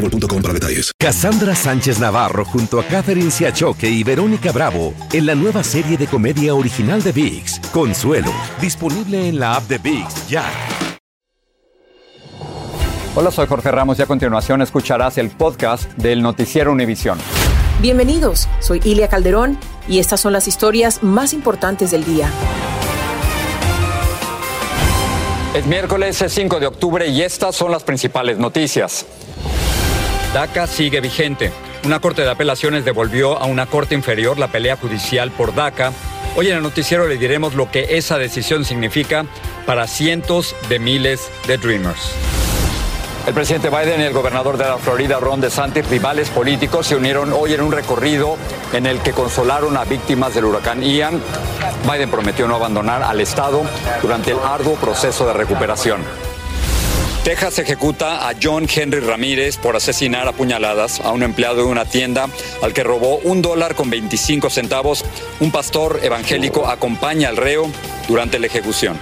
boostmobile.com para detalles. Cassandra Sánchez Navarro junto a Catherine Siachoque y Verónica Bravo en la nueva serie de comedia original de VIX, Consuelo, disponible en la app de VIX ya. Hola, soy Jorge Ramos y a continuación escucharás el podcast del Noticiero Univisión. Bienvenidos, soy Ilia Calderón y estas son las historias más importantes del día. Es miércoles 5 de octubre y estas son las principales noticias. DACA sigue vigente. Una corte de apelaciones devolvió a una corte inferior la pelea judicial por DACA. Hoy en el noticiero le diremos lo que esa decisión significa para cientos de miles de Dreamers. El presidente Biden y el gobernador de la Florida, Ron DeSantis, rivales políticos, se unieron hoy en un recorrido en el que consolaron a víctimas del huracán Ian. Biden prometió no abandonar al Estado durante el arduo proceso de recuperación. Texas ejecuta a John Henry Ramírez por asesinar a puñaladas a un empleado de una tienda al que robó un dólar con 25 centavos. Un pastor evangélico acompaña al reo durante la ejecución.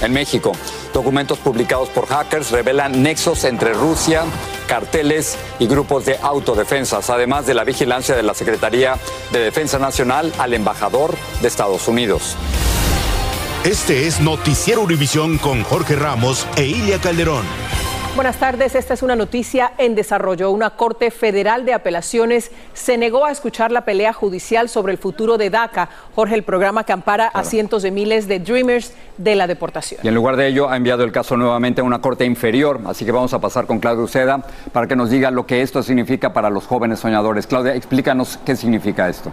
En México, documentos publicados por hackers revelan nexos entre Rusia, carteles y grupos de autodefensas, además de la vigilancia de la Secretaría de Defensa Nacional al embajador de Estados Unidos. Este es Noticiero Univisión con Jorge Ramos e Ilia Calderón. Buenas tardes, esta es una noticia en desarrollo. Una Corte Federal de Apelaciones se negó a escuchar la pelea judicial sobre el futuro de DACA, Jorge, el programa que ampara a cientos de miles de Dreamers de la deportación. Y en lugar de ello ha enviado el caso nuevamente a una corte inferior, así que vamos a pasar con Claudia Uceda para que nos diga lo que esto significa para los jóvenes soñadores. Claudia, explícanos qué significa esto.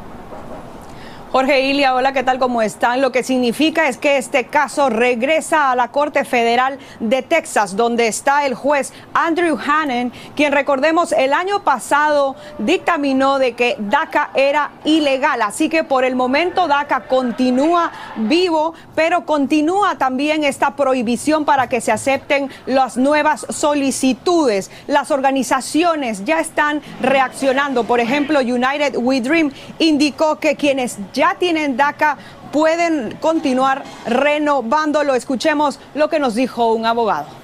Jorge Ilia, hola, ¿qué tal? ¿Cómo están? Lo que significa es que este caso regresa a la Corte Federal de Texas, donde está el juez Andrew Hannon, quien recordemos el año pasado dictaminó de que DACA era ilegal. Así que por el momento DACA continúa vivo, pero continúa también esta prohibición para que se acepten las nuevas solicitudes. Las organizaciones ya están reaccionando. Por ejemplo, United We Dream indicó que quienes ya tienen DACA pueden continuar renovándolo. Escuchemos lo que nos dijo un abogado.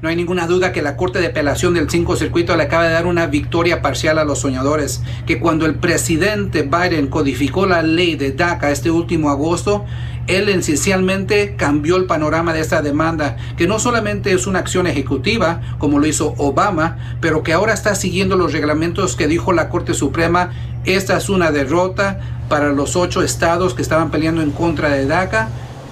No hay ninguna duda que la Corte de Apelación del 5 Circuito le acaba de dar una victoria parcial a los soñadores, que cuando el presidente Biden codificó la ley de DACA este último agosto, él esencialmente cambió el panorama de esta demanda, que no solamente es una acción ejecutiva, como lo hizo Obama, pero que ahora está siguiendo los reglamentos que dijo la Corte Suprema. Esta es una derrota para los ocho estados que estaban peleando en contra de DACA.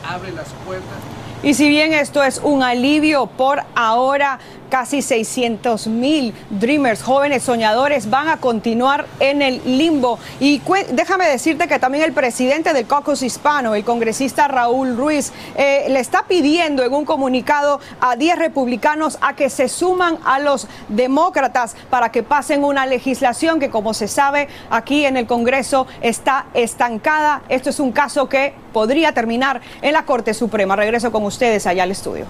Abre las puertas. Y si bien esto es un alivio por ahora, casi 600 mil Dreamers, jóvenes soñadores, van a continuar en el limbo. Y déjame decirte que también el presidente del caucus hispano, el congresista Raúl Ruiz, eh, le está pidiendo en un comunicado a 10 republicanos a que se suman a los demócratas para que pasen una legislación que, como se sabe, aquí en el Congreso está estancada. Esto es un caso que podría terminar en la Corte Suprema. Regreso con ustedes allá al estudio.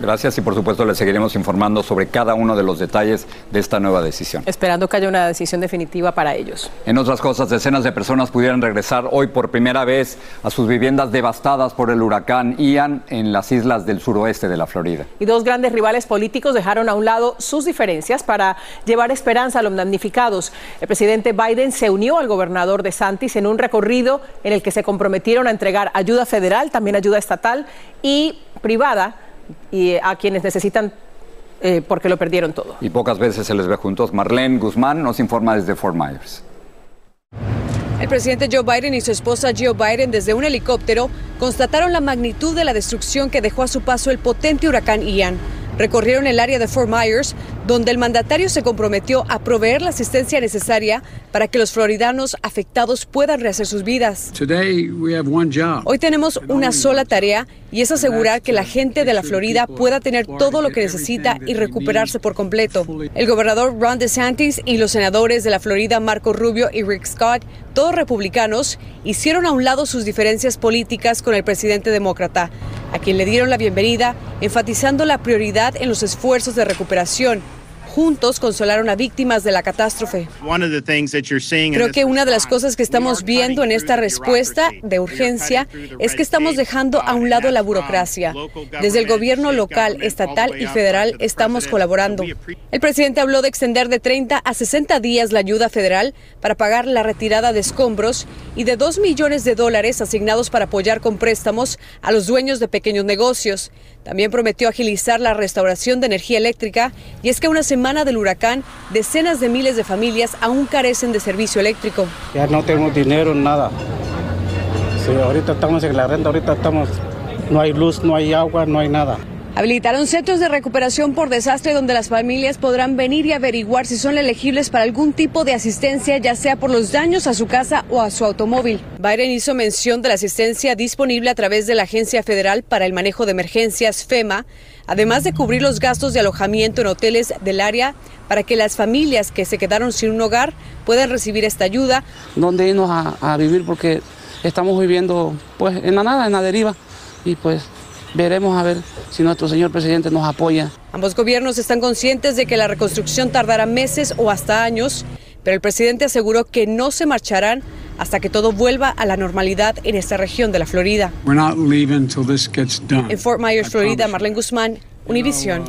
Gracias y por supuesto le seguiremos informando sobre cada uno de los detalles de esta nueva decisión. Esperando que haya una decisión definitiva para ellos. En otras cosas, decenas de personas pudieron regresar hoy por primera vez a sus viviendas devastadas por el huracán Ian en las islas del suroeste de la Florida. Y dos grandes rivales políticos dejaron a un lado sus diferencias para llevar esperanza a los damnificados. El presidente Biden se unió al gobernador de Santis en un recorrido en el que se comprometieron a entregar ayuda federal, también ayuda estatal y privada y a quienes necesitan eh, porque lo perdieron todo. Y pocas veces se les ve juntos. Marlene Guzmán nos informa desde Fort Myers. El presidente Joe Biden y su esposa Joe Biden desde un helicóptero constataron la magnitud de la destrucción que dejó a su paso el potente huracán Ian. Recorrieron el área de Fort Myers donde el mandatario se comprometió a proveer la asistencia necesaria para que los floridanos afectados puedan rehacer sus vidas. Hoy tenemos una sola tarea y es asegurar que la gente de la Florida pueda tener todo lo que necesita y recuperarse por completo. El gobernador Ron DeSantis y los senadores de la Florida, Marco Rubio y Rick Scott, todos republicanos, hicieron a un lado sus diferencias políticas con el presidente demócrata, a quien le dieron la bienvenida, enfatizando la prioridad en los esfuerzos de recuperación juntos consolaron a víctimas de la catástrofe. Creo que una de las cosas que estamos viendo en esta respuesta de urgencia es que estamos dejando a un lado la burocracia. Desde el gobierno local, estatal y federal estamos colaborando. El presidente habló de extender de 30 a 60 días la ayuda federal para pagar la retirada de escombros y de 2 millones de dólares asignados para apoyar con préstamos a los dueños de pequeños negocios. También prometió agilizar la restauración de energía eléctrica y es que una semana del huracán, decenas de miles de familias aún carecen de servicio eléctrico. Ya no tenemos dinero, nada. Sí, ahorita estamos en la renta, ahorita estamos, no hay luz, no hay agua, no hay nada. Habilitaron centros de recuperación por desastre donde las familias podrán venir y averiguar si son elegibles para algún tipo de asistencia, ya sea por los daños a su casa o a su automóvil. Biden hizo mención de la asistencia disponible a través de la Agencia Federal para el Manejo de Emergencias, FEMA, además de cubrir los gastos de alojamiento en hoteles del área para que las familias que se quedaron sin un hogar puedan recibir esta ayuda. ¿Dónde irnos a, vivir? Porque estamos viviendo pues en la nada, en la deriva y pues veremos a ver si nuestro señor presidente nos apoya. Ambos gobiernos están conscientes de que la reconstrucción tardará meses o hasta años, pero el presidente aseguró que no se marcharán hasta que todo vuelva a la normalidad en esta región de la Florida. En Fort Myers, Florida, Marlene Guzmán, Univision.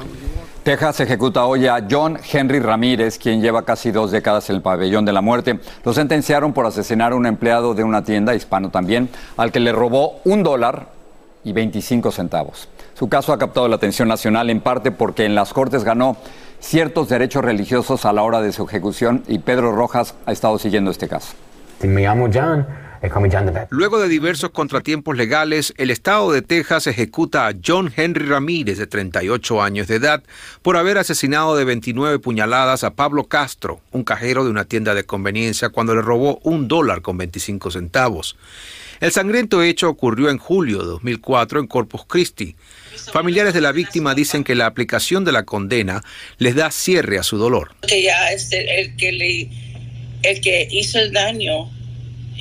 Texas ejecuta hoy a John Henry Ramírez, quien lleva casi dos décadas en el pabellón de la muerte. Lo sentenciaron por asesinar a un empleado de una tienda, hispano también, al que le robó un dólar y 25 centavos. Su caso ha captado la atención nacional en parte porque en las Cortes ganó ciertos derechos religiosos a la hora de su ejecución y Pedro Rojas ha estado siguiendo este caso. Me llamo John. Luego de diversos contratiempos legales, el estado de Texas ejecuta a John Henry Ramírez, de 38 años de edad, por haber asesinado de 29 puñaladas a Pablo Castro, un cajero de una tienda de conveniencia, cuando le robó un dólar con 25 centavos. El sangriento hecho ocurrió en julio de 2004 en Corpus Christi. Familiares de la víctima dicen que la aplicación de la condena les da cierre a su dolor. Que ya es el, que le, el que hizo el daño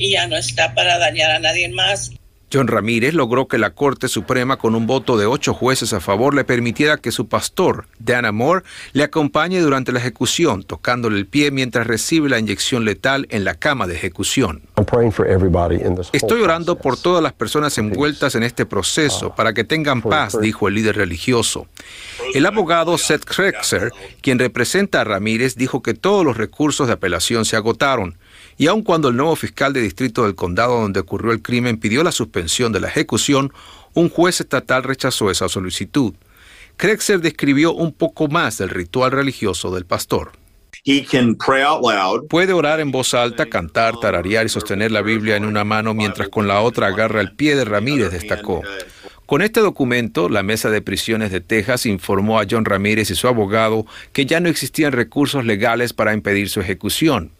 y ya no está para dañar a nadie más. John Ramírez logró que la Corte Suprema, con un voto de ocho jueces a favor, le permitiera que su pastor, Dana Moore, le acompañe durante la ejecución, tocándole el pie mientras recibe la inyección letal en la cama de ejecución. Estoy orando por todas las personas envueltas en este proceso para que tengan paz, dijo el líder religioso. El abogado Seth Krexer, quien representa a Ramírez, dijo que todos los recursos de apelación se agotaron y aun cuando el nuevo fiscal de distrito del condado donde ocurrió el crimen pidió la suspensión de la ejecución, un juez estatal rechazó esa solicitud. Krexer describió un poco más del ritual religioso del pastor. Puede orar en voz alta, cantar, tararear y sostener la Biblia en una mano mientras con la otra agarra el pie de Ramírez, destacó. Con este documento, la Mesa de Prisiones de Texas informó a John Ramírez y su abogado que ya no existían recursos legales para impedir su ejecución.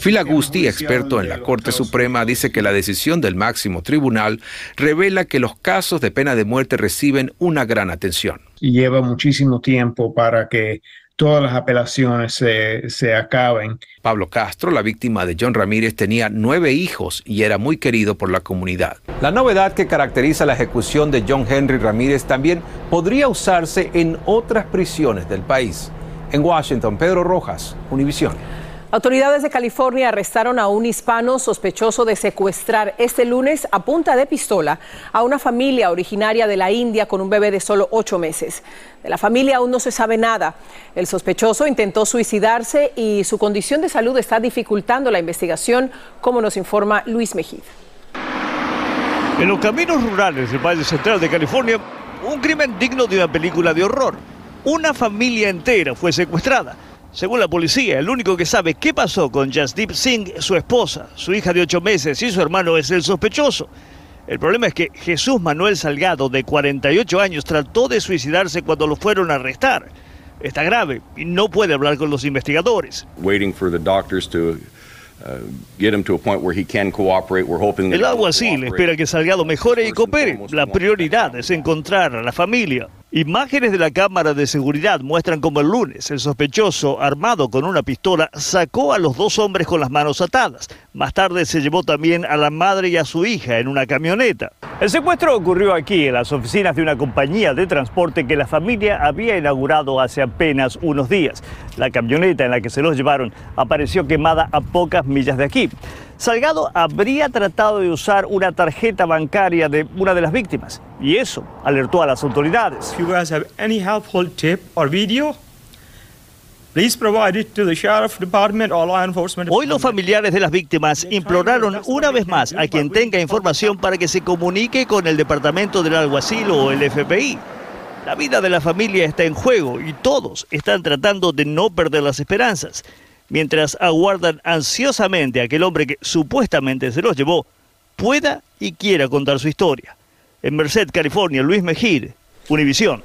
Phil Agusti, experto en la Corte Suprema, dice que la decisión del máximo tribunal revela que los casos de pena de muerte reciben una gran atención. Lleva muchísimo tiempo para que todas las apelaciones se, se, acaben. Pablo Castro, la víctima de John Ramírez, tenía nueve hijos y era muy querido por la comunidad. La novedad que caracteriza la ejecución de John Henry Ramírez también podría usarse en otras prisiones del país. En Washington, Pedro Rojas, Univisión. Autoridades de California arrestaron a un hispano sospechoso de secuestrar este lunes a punta de pistola a una familia originaria de la India con un bebé de solo ocho meses. De la familia aún no se sabe nada. El sospechoso intentó suicidarse y su condición de salud está dificultando la investigación, como nos informa Luis Mejid. En los caminos rurales del Valle Central de California, un crimen digno de una película de horror. Una familia entera fue secuestrada. Según la policía, el único que sabe qué pasó con Jasdeep Singh, su esposa, su hija de ocho meses y su hermano es el sospechoso. El problema es que Jesús Manuel Salgado, de 48 años, trató de suicidarse cuando lo fueron a arrestar. está grave y no puede hablar con los investigadores. Uh, El alguacil espera que Salgado mejore y coopere. La prioridad es encontrar a la familia. Imágenes de la cámara de seguridad muestran cómo el lunes el sospechoso, armado con una pistola, sacó a los dos hombres con las manos atadas. Más tarde se llevó también a la madre y a su hija en una camioneta. El secuestro ocurrió aquí, en las oficinas de una compañía de transporte que la familia había inaugurado hace apenas unos días. La camioneta en la que se los llevaron apareció quemada a pocas millas de aquí. Salgado habría tratado de usar una tarjeta bancaria de una de las víctimas y eso alertó a las autoridades. If you guys have any helpful tip or video, please provide it to the sheriff department or law enforcement. Hoy los familiares de las víctimas imploraron una vez más a quien tenga información para que se comunique con el departamento del alguacil o el FBI. La vida de la familia está en juego y todos están tratando de no perder las esperanzas mientras aguardan ansiosamente a que el hombre que supuestamente se los llevó pueda y quiera contar su historia. En Merced, California, Luis Mejir, Univisión.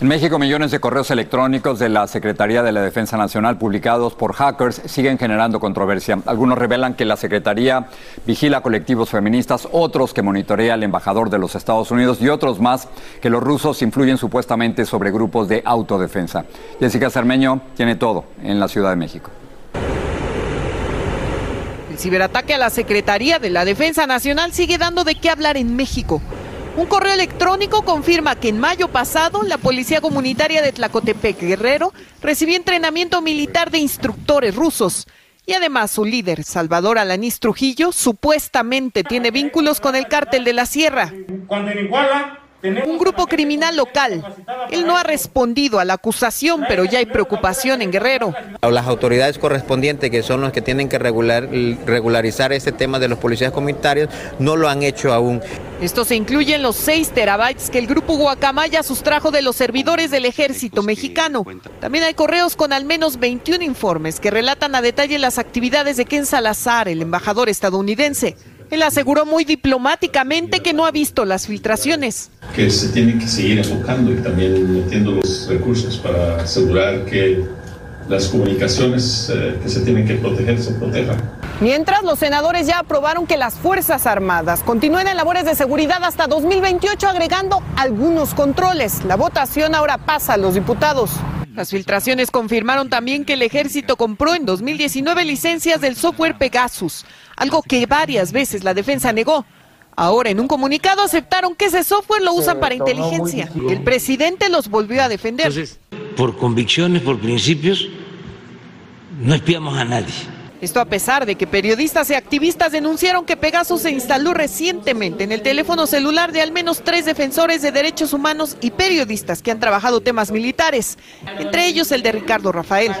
En México, millones de correos electrónicos de la Secretaría de la Defensa Nacional publicados por hackers siguen generando controversia. Algunos revelan que la Secretaría vigila colectivos feministas, otros que monitorea al embajador de los Estados Unidos y otros más que los rusos influyen supuestamente sobre grupos de autodefensa. Jessica Cermeño tiene todo en la Ciudad de México. Ciberataque a la Secretaría de la Defensa Nacional sigue dando de qué hablar en México. Un correo electrónico confirma que en mayo pasado la Policía Comunitaria de Tlacotepec Guerrero recibió entrenamiento militar de instructores rusos. Y además su líder, Salvador Alanís Trujillo, supuestamente tiene vínculos con el cártel de la Sierra. Un grupo criminal local. Él no ha respondido a la acusación, pero ya hay preocupación en Guerrero. Las autoridades correspondientes, que son los que tienen que regular, regularizar este tema de los policías comunitarios, no lo han hecho aún. Esto se incluye en los 6 terabytes que el grupo Guacamaya sustrajo de los servidores del ejército mexicano. También hay correos con al menos 21 informes que relatan a detalle las actividades de Ken Salazar, el embajador estadounidense. Él aseguró muy diplomáticamente que no ha visto las filtraciones. Que se tienen que seguir enfocando y también metiendo los recursos para asegurar que las comunicaciones eh, que se tienen que proteger se protejan. Mientras, los senadores ya aprobaron que las Fuerzas Armadas continúen en labores de seguridad hasta 2028, agregando algunos controles. La votación ahora pasa a los diputados. Las filtraciones confirmaron también que el ejército compró en 2019 licencias del software Pegasus, algo que varias veces la defensa negó. Ahora, en un comunicado, aceptaron que ese software lo usan para inteligencia. El presidente los volvió a defender. Entonces, por convicciones, por principios, no espiamos a nadie. Esto a pesar de que periodistas y activistas denunciaron que Pegasus se instaló recientemente en el teléfono celular de al menos tres defensores de derechos humanos y periodistas que han trabajado temas militares, entre ellos el de Ricardo Rafael.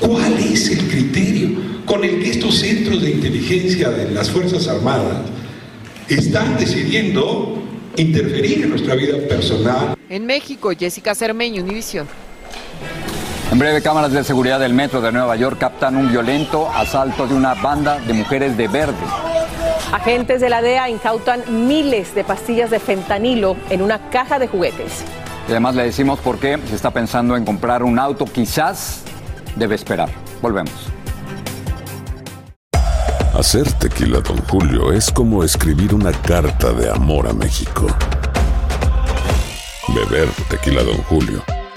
¿Cuál es el criterio con el que estos centros de inteligencia de las Fuerzas Armadas están decidiendo interferir en nuestra vida personal? En México, Jessica Cermeño, Univisión. En breve, cámaras de seguridad del metro de Nueva York captan un violento asalto de una banda de mujeres de verde. Agentes de la DEA incautan miles de pastillas de fentanilo en una caja de juguetes. Y además le decimos por qué se está pensando en comprar un auto, quizás debe esperar. Volvemos. Hacer tequila, don Julio, es como escribir una carta de amor a México. Beber tequila, don Julio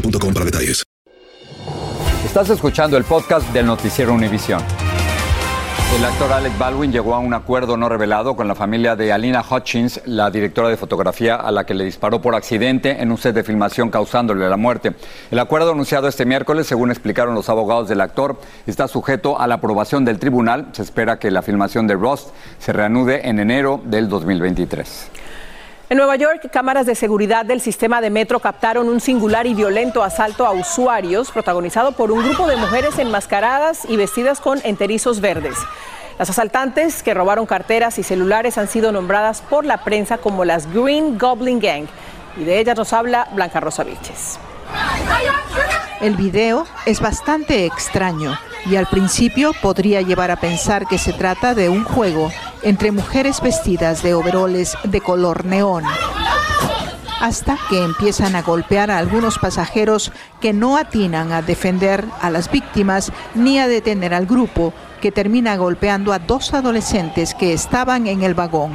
para detalles. Estás escuchando el podcast del noticiero Univisión. El actor Alec Baldwin llegó a un acuerdo no revelado con la familia de Alina Hutchins, la directora de fotografía a la que le disparó por accidente en un set de filmación causándole la muerte. El acuerdo anunciado este miércoles, según explicaron los abogados del actor, está sujeto a la aprobación del tribunal. Se espera que la filmación de Rust se reanude en enero del 2023. En Nueva York, cámaras de seguridad del sistema de metro captaron un singular y violento asalto a usuarios protagonizado por un grupo de mujeres enmascaradas y vestidas con enterizos verdes. Las asaltantes que robaron carteras y celulares han sido nombradas por la prensa como las Green Goblin Gang. Y de ellas nos habla Blanca Rosa Vilches. El video es bastante extraño y al principio podría llevar a pensar que se trata de un juego entre mujeres vestidas de overoles de color neón. Hasta que empiezan a golpear a algunos pasajeros que no atinan a defender a las víctimas ni a detener al grupo que termina golpeando a dos adolescentes que estaban en el vagón.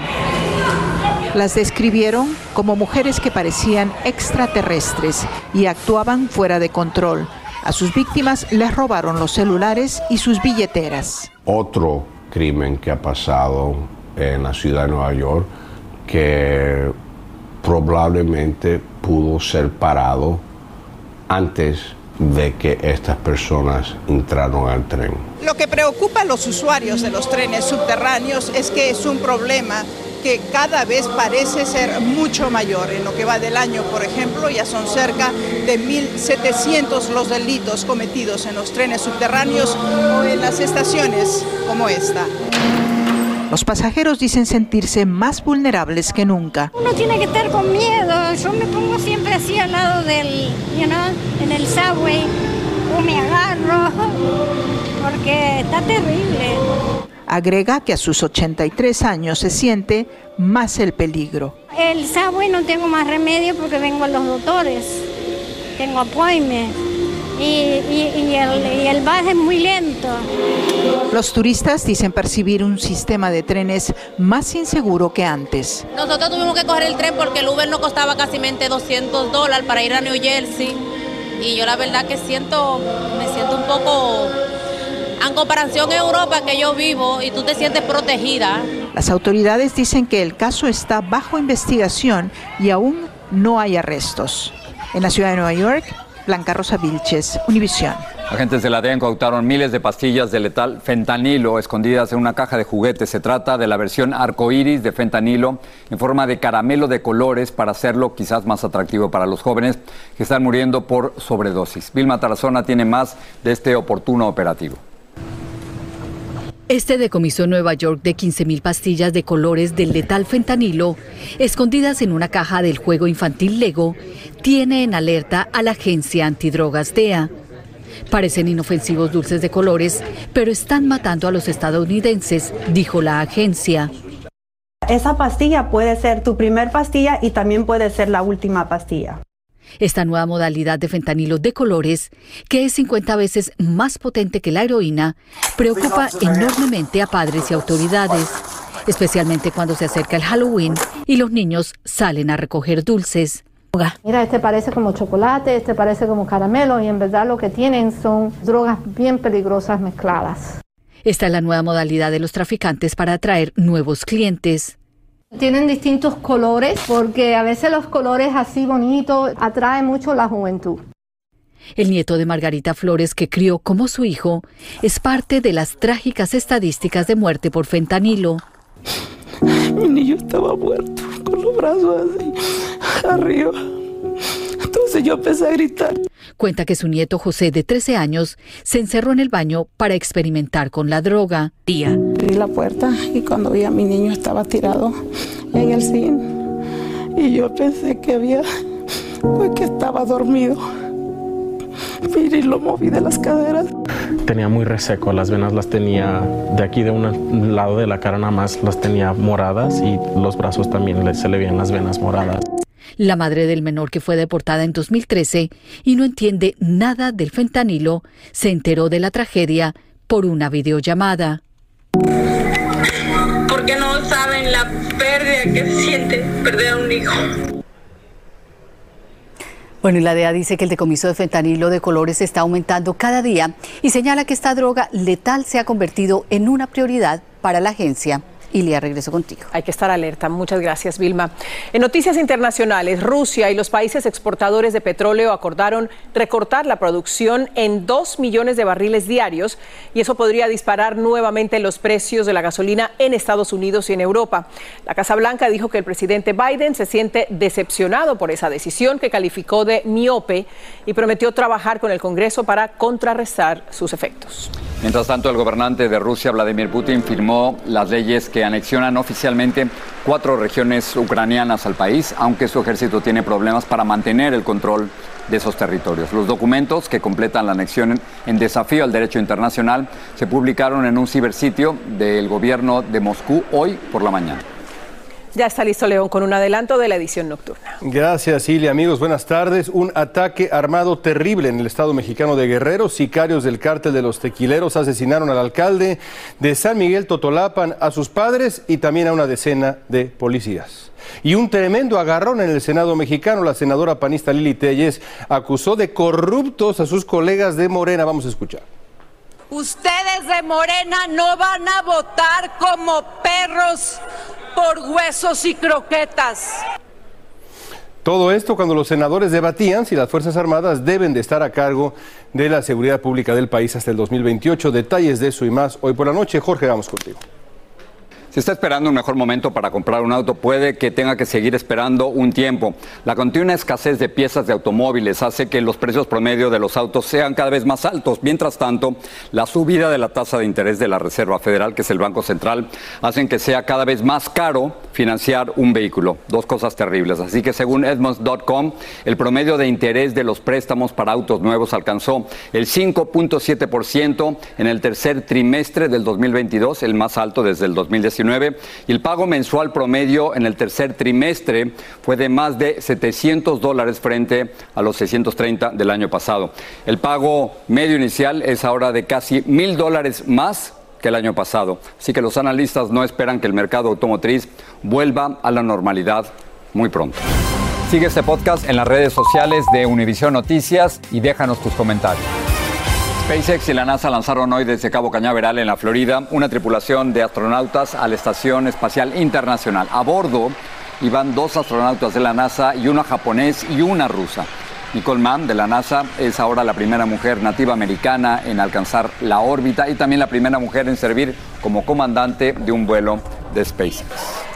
Las describieron como mujeres que parecían extraterrestres y actuaban fuera de control. A sus víctimas les robaron los celulares y sus billeteras. Otro crimen que ha pasado en la ciudad de Nueva York que probablemente pudo ser parado antes de que estas personas entraron al tren. Lo que preocupa a los usuarios de los trenes subterráneos es que es un problema que cada vez parece ser mucho mayor. En lo que va del año, por ejemplo, ya son cerca de 1.700 los delitos cometidos en los trenes subterráneos o en las estaciones como esta. Los pasajeros dicen sentirse más vulnerables que nunca. Uno tiene que estar con miedo. Yo me pongo siempre así al lado del, you know, en el subway, o me agarro, porque está terrible. Agrega que a sus 83 años se siente más el peligro. El subway no tengo más remedio porque vengo a los doctores, tengo appointment y, y, el, y el bus es muy lento. Los turistas dicen percibir un sistema de trenes más inseguro que antes. Nosotros tuvimos que coger el tren porque el Uber no costaba casi 200 dólares para ir a New Jersey. Y yo la verdad que siento, me siento un poco, en comparación a Europa que yo vivo y tú te sientes protegida. Las autoridades dicen que el caso está bajo investigación y aún no hay arrestos. En la ciudad de Nueva York, Blanca Rosa Vilches, Univisión. Agentes de la DEA incautaron miles de pastillas de letal fentanilo escondidas en una caja de juguetes. Se trata de la versión arcoíris de fentanilo en forma de caramelo de colores para hacerlo quizás más atractivo para los jóvenes que están muriendo por sobredosis. Vilma Tarazona tiene más de este oportuno operativo. Este decomisó en Nueva York de 15.000 pastillas de colores del letal fentanilo, escondidas en una caja del juego infantil Lego, tiene en alerta a la agencia antidrogas DEA. Parecen inofensivos dulces de colores, pero están matando a los estadounidenses, dijo la agencia. Esa pastilla puede ser tu primer pastilla y también puede ser la última pastilla. Esta nueva modalidad de fentanilo de colores, que es 50 veces más potente que la heroína, preocupa enormemente a padres y autoridades, especialmente cuando se acerca el Halloween y los niños salen a recoger dulces. Mira, este parece como chocolate, este parece como caramelo y en verdad lo que tienen son drogas bien peligrosas mezcladas. Esta es la nueva modalidad de los traficantes para atraer nuevos clientes. Tienen distintos colores porque a veces los colores así bonitos atraen mucho la juventud. El nieto de Margarita Flores, que crió como su hijo, es parte de las trágicas estadísticas de muerte por fentanilo. Mi niño estaba muerto, con los brazos así, arriba. Entonces yo empecé a gritar. Cuenta que su nieto José, de 13 años, se encerró en el baño para experimentar con la droga. Tía. Abrí la puerta y cuando vi a mi niño estaba tirado en el zinc. Y yo pensé que había, pues que estaba dormido. Mire, lo moví de las caderas. Tenía muy reseco, las venas las tenía de aquí de un lado de la cara nada más las tenía moradas y los brazos también se le veían las venas moradas. La madre del menor que fue deportada en 2013 y no entiende nada del fentanilo se enteró de la tragedia por una videollamada. Porque no saben la pérdida que se siente perder a un hijo. Bueno, y la DEA dice que el decomiso de fentanilo de colores está aumentando cada día y señala que esta droga letal se ha convertido en una prioridad para la agencia. Ilia, regreso contigo. Hay que estar alerta. Muchas gracias, Vilma. En noticias internacionales, Rusia y los países exportadores de petróleo acordaron recortar la producción en 2 millones de barriles diarios y eso podría disparar nuevamente los precios de la gasolina en Estados Unidos y en Europa. La Casa Blanca dijo que el presidente Biden se siente decepcionado por esa decisión que calificó de miope y prometió trabajar con el Congreso para contrarrestar sus efectos. Mientras tanto, el gobernante de Rusia, Vladimir Putin, firmó las leyes que anexionan oficialmente cuatro regiones ucranianas al país, aunque su ejército tiene problemas para mantener el control de esos territorios. Los documentos que completan la anexión en desafío al derecho internacional se publicaron en un cibersitio del gobierno de Moscú hoy por la mañana. Ya está listo León con un adelanto de la edición nocturna. Gracias, Silvia. Amigos, buenas tardes. Un ataque armado terrible en el estado mexicano de Guerrero. Sicarios del cártel de los tequileros asesinaron al alcalde de San Miguel Totolapan, a sus padres y también a una decena de policías. Y un tremendo agarrón en el Senado mexicano. La senadora panista Lili Telles acusó de corruptos a sus colegas de Morena. Vamos a escuchar. Ustedes de Morena no van a votar como perros por huesos y croquetas. Todo esto cuando los senadores debatían si las Fuerzas Armadas deben de estar a cargo de la seguridad pública del país hasta el 2028. Detalles de eso y más hoy por la noche. Jorge, vamos contigo. Está esperando un mejor momento para comprar un auto, puede que tenga que seguir esperando un tiempo. La continua escasez de piezas de automóviles hace que los precios promedio de los autos sean cada vez más altos. Mientras tanto, la subida de la tasa de interés de la Reserva Federal, que es el Banco Central, hacen que sea cada vez más caro financiar un vehículo. Dos cosas terribles. Así que según Edmunds.com, el promedio de interés de los préstamos para autos nuevos alcanzó el 5.7% en el tercer trimestre del 2022, el más alto desde el 2019 y el pago mensual promedio en el tercer trimestre fue de más de 700 dólares frente a los 630 del año pasado. El pago medio inicial es ahora de casi mil dólares más que el año pasado. Así que los analistas no esperan que el mercado automotriz vuelva a la normalidad muy pronto. Sigue este podcast en las redes sociales de Univision Noticias y déjanos tus comentarios. SpaceX y la NASA lanzaron hoy desde Cabo Cañaveral, en la Florida, una tripulación de astronautas a la Estación Espacial Internacional. A bordo iban dos astronautas de la NASA y uno japonés y una rusa. Nicole Mann de la NASA es ahora la primera mujer nativa americana en alcanzar la órbita y también la primera mujer en servir como comandante de un vuelo de SpaceX.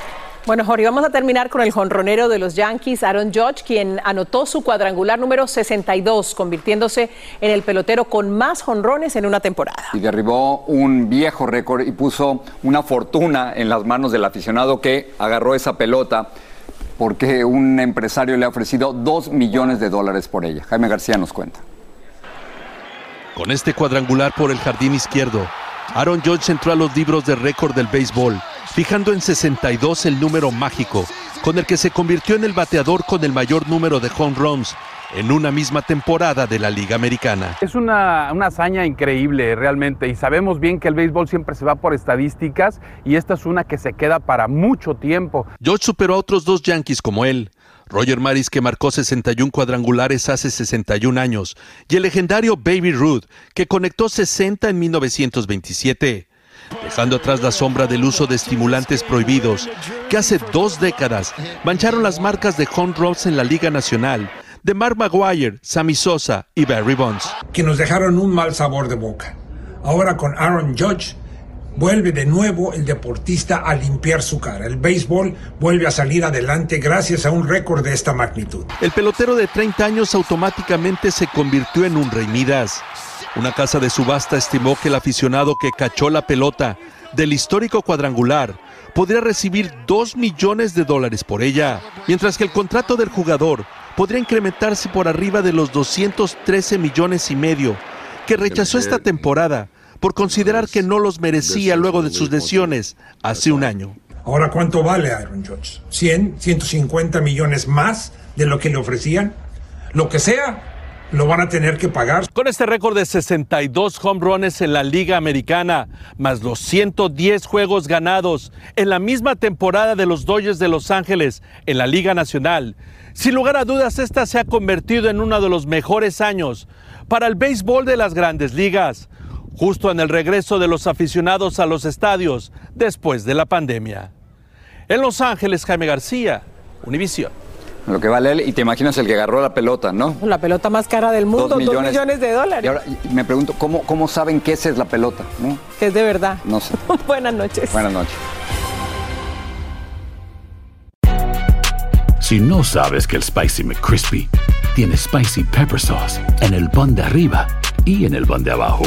Bueno, Jorge, vamos a terminar con el jonronero de los Yankees, Aaron Judge, quien anotó su cuadrangular número 62, convirtiéndose en el pelotero con más jonrones en una temporada. Y derribó un viejo récord y puso una fortuna en las manos del aficionado que agarró esa pelota porque un empresario le ha ofrecido dos millones de dólares por ella. Jaime García nos cuenta. Con este cuadrangular por el jardín izquierdo, Aaron Judge entró a los libros de récord del béisbol fijando en 62 el número mágico, con el que se convirtió en el bateador con el mayor número de home runs en una misma temporada de la Liga Americana. Es una, hazaña increíble realmente y sabemos bien que el béisbol siempre se va por estadísticas y esta es una que se queda para mucho tiempo. George superó a otros dos Yankees como él. Roger Maris que marcó 61 cuadrangulares hace 61 años y el legendario Baby Ruth que conectó 60 en 1927 dejando atrás la sombra del uso de estimulantes prohibidos que hace dos décadas mancharon las marcas de home runs en la Liga Nacional de Mark Maguire, Sammy Sosa y Barry Bonds. Que nos dejaron un mal sabor de boca. Ahora con Aaron Judge vuelve de nuevo el deportista a limpiar su cara. El béisbol vuelve a salir adelante gracias a un récord de esta magnitud. El pelotero de 30 años automáticamente se convirtió en un rey Midas. Una casa de subasta estimó que el aficionado que cachó la pelota del histórico cuadrangular podría recibir 2 millones de dólares por ella, mientras que el contrato del jugador podría incrementarse por arriba de los 213 millones y medio, que rechazó esta temporada por considerar que no los merecía luego de sus lesiones hace un año. Ahora, ¿cuánto vale Aaron Judge? ¿100, 150 millones más de lo que le ofrecían? Lo que sea, lo van a tener que pagar. Con este récord de 62 home runs en la Liga Americana, más los 110 juegos ganados en la misma temporada de los Dodgers de Los Ángeles en la Liga Nacional, sin lugar a dudas esta se ha convertido en uno de los mejores años para el béisbol de las grandes ligas, justo en el regreso de los aficionados a los estadios después de la pandemia. En Los Ángeles, Jaime García, Univisión. Lo que vale él, y te imaginas el que agarró la pelota, ¿no? La pelota más cara del mundo, dos millones, de dólares. Y ahora me pregunto, ¿cómo, ¿cómo saben que esa es la pelota? ¿no? Que es de verdad. No sé. Buenas noches. Buenas noches. Si no sabes que el Spicy McCrispy tiene Spicy Pepper Sauce en el pan de arriba y en el pan de abajo,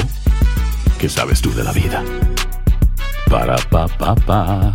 ¿qué sabes tú de la vida? Para, pa, pa, pa.